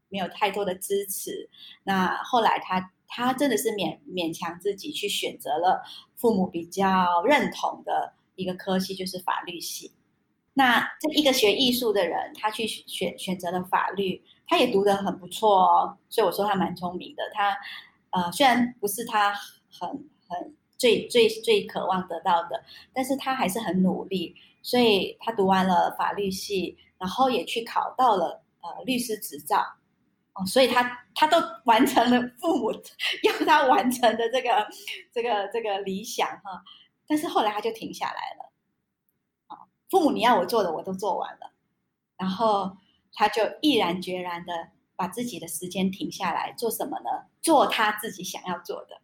没有太多的支持。那后来他。他真的是勉勉强自己去选择了父母比较认同的一个科系，就是法律系。那这一个学艺术的人，他去选选择了法律，他也读得很不错哦。所以我说他蛮聪明的。他呃，虽然不是他很很最最最渴望得到的，但是他还是很努力。所以他读完了法律系，然后也去考到了呃律师执照。哦，所以他他都完成了父母要他完成的这个这个这个理想哈，但是后来他就停下来了。啊，父母你要我做的我都做完了，然后他就毅然决然的把自己的时间停下来做什么呢？做他自己想要做的。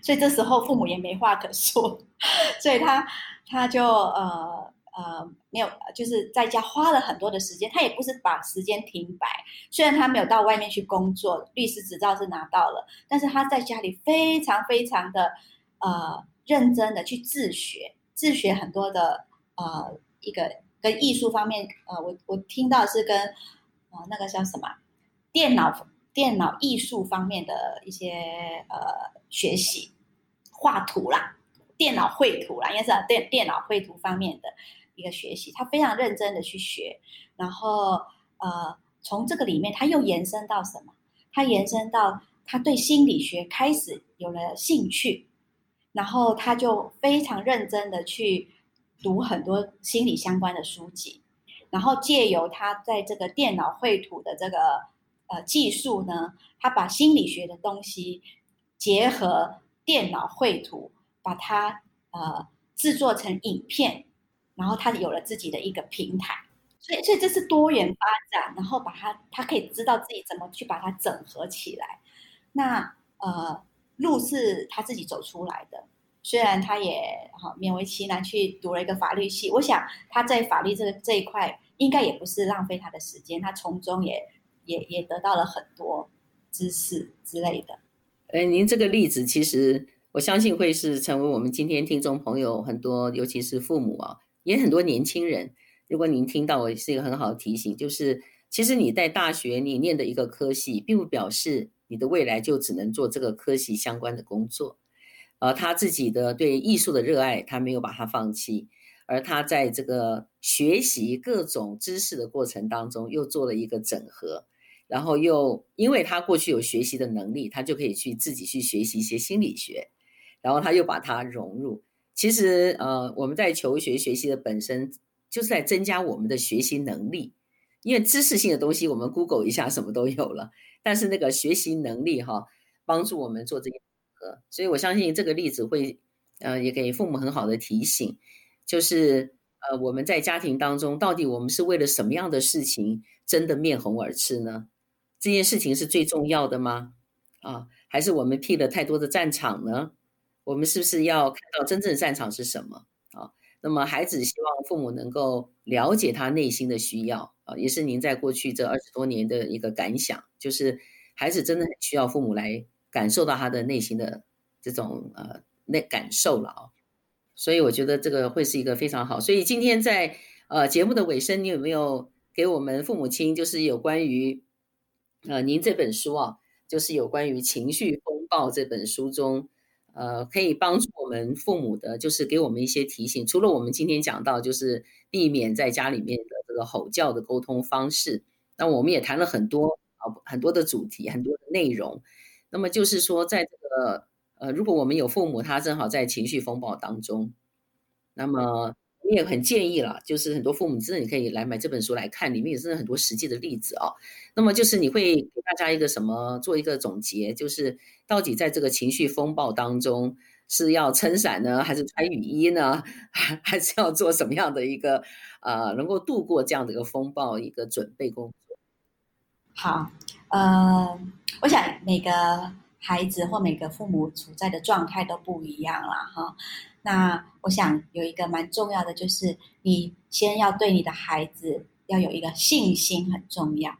所以这时候父母也没话可说，所以他他就呃。呃，没有，就是在家花了很多的时间。他也不是把时间停摆，虽然他没有到外面去工作，律师执照是拿到了，但是他在家里非常非常的呃认真的去自学，自学很多的呃一个跟艺术方面，呃，我我听到是跟呃那个叫什么电脑电脑艺术方面的一些呃学习，画图啦，电脑绘图啦，应该是电电脑绘图方面的。一个学习，他非常认真的去学，然后呃，从这个里面他又延伸到什么？他延伸到他对心理学开始有了兴趣，然后他就非常认真的去读很多心理相关的书籍，然后借由他在这个电脑绘图的这个呃技术呢，他把心理学的东西结合电脑绘图，把它呃制作成影片。然后他有了自己的一个平台，所以所以这是多元发展，然后把他他可以知道自己怎么去把它整合起来。那呃路是他自己走出来的，虽然他也哈勉为其难去读了一个法律系，我想他在法律这个这一块应该也不是浪费他的时间，他从中也也也得到了很多知识之类的。哎，您这个例子其实我相信会是成为我们今天听众朋友很多，尤其是父母啊。也很多年轻人，如果您听到，我是一个很好的提醒，就是其实你在大学你念的一个科系，并不表示你的未来就只能做这个科系相关的工作。而他自己的对艺术的热爱，他没有把它放弃，而他在这个学习各种知识的过程当中，又做了一个整合，然后又因为他过去有学习的能力，他就可以去自己去学习一些心理学，然后他又把它融入。其实，呃，我们在求学学习的本身就是在增加我们的学习能力，因为知识性的东西我们 Google 一下什么都有了，但是那个学习能力哈，帮助我们做这个，所以我相信这个例子会，呃，也给父母很好的提醒，就是呃，我们在家庭当中到底我们是为了什么样的事情争得面红耳赤呢？这件事情是最重要的吗？啊，还是我们辟了太多的战场呢？我们是不是要看到真正的战场是什么啊？那么孩子希望父母能够了解他内心的需要啊，也是您在过去这二十多年的一个感想，就是孩子真的很需要父母来感受到他的内心的这种呃那感受了啊。所以我觉得这个会是一个非常好。所以今天在呃节目的尾声，你有没有给我们父母亲，就是有关于呃您这本书啊，就是有关于情绪风暴这本书中。呃，可以帮助我们父母的，就是给我们一些提醒。除了我们今天讲到，就是避免在家里面的这个吼叫的沟通方式，那我们也谈了很多啊，很多的主题，很多的内容。那么就是说，在这个呃，如果我们有父母，他正好在情绪风暴当中，那么。你也很建议了，就是很多父母真的你可以来买这本书来看，里面也是很多实际的例子啊、哦。那么就是你会给大家一个什么做一个总结，就是到底在这个情绪风暴当中是要撑伞呢，还是穿雨衣呢，还是要做什么样的一个呃能够度过这样的一个风暴一个准备工作？好，呃，我想每个孩子或每个父母处在的状态都不一样了哈。那我想有一个蛮重要的，就是你先要对你的孩子要有一个信心，很重要。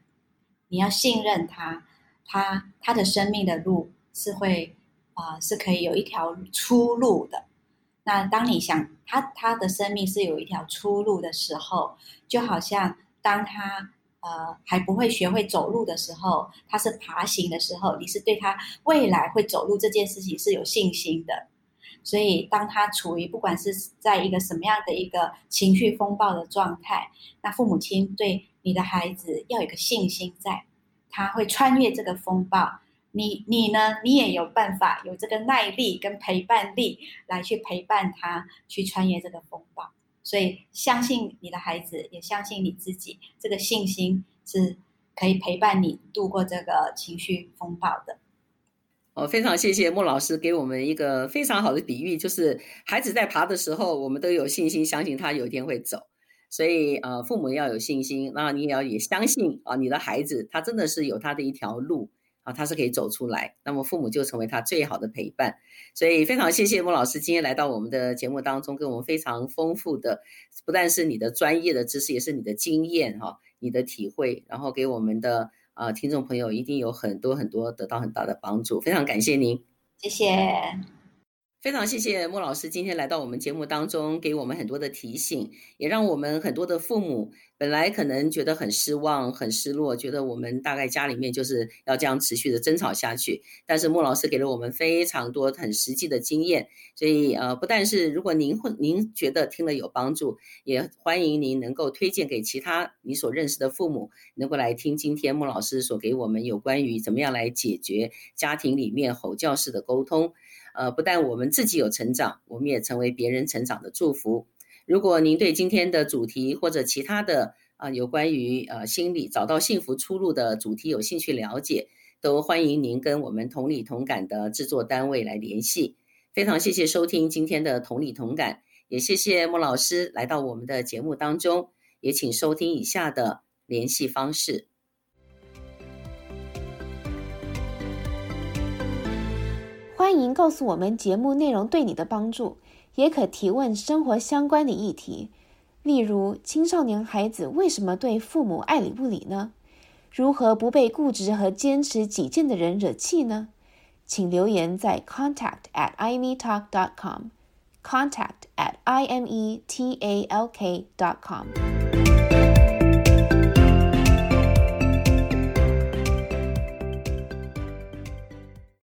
你要信任他，他他的生命的路是会啊、是可以有一条出路的。那当你想他他的生命是有一条出路的时候，就好像当他呃还不会学会走路的时候，他是爬行的时候，你是对他未来会走路这件事情是有信心的。所以，当他处于不管是在一个什么样的一个情绪风暴的状态，那父母亲对你的孩子要有个信心在，他会穿越这个风暴。你你呢？你也有办法，有这个耐力跟陪伴力来去陪伴他去穿越这个风暴。所以，相信你的孩子，也相信你自己，这个信心是可以陪伴你度过这个情绪风暴的。哦，非常谢谢莫老师给我们一个非常好的比喻，就是孩子在爬的时候，我们都有信心，相信他有一天会走。所以，呃，父母要有信心，那你也要也相信啊，你的孩子他真的是有他的一条路啊，他是可以走出来。那么，父母就成为他最好的陪伴。所以，非常谢谢莫老师今天来到我们的节目当中，跟我们非常丰富的，不但是你的专业的知识，也是你的经验哈，你的体会，然后给我们的。啊，听众朋友一定有很多很多得到很大的帮助，非常感谢您，谢谢。非常谢谢莫老师今天来到我们节目当中，给我们很多的提醒，也让我们很多的父母本来可能觉得很失望、很失落，觉得我们大概家里面就是要这样持续的争吵下去。但是莫老师给了我们非常多很实际的经验，所以呃，不但是如果您会您觉得听了有帮助，也欢迎您能够推荐给其他你所认识的父母，能够来听今天莫老师所给我们有关于怎么样来解决家庭里面吼叫式的沟通。呃，不但我们自己有成长，我们也成为别人成长的祝福。如果您对今天的主题或者其他的啊、有关于呃心理找到幸福出路的主题有兴趣了解，都欢迎您跟我们同理同感的制作单位来联系。非常谢谢收听今天的同理同感，也谢谢莫老师来到我们的节目当中，也请收听以下的联系方式。欢迎告诉我们节目内容对你的帮助，也可提问生活相关的议题，例如青少年孩子为什么对父母爱理不理呢？如何不被固执和坚持己见的人惹气呢？请留言在 contact at imetalk dot com，contact at i m e t a l k dot com。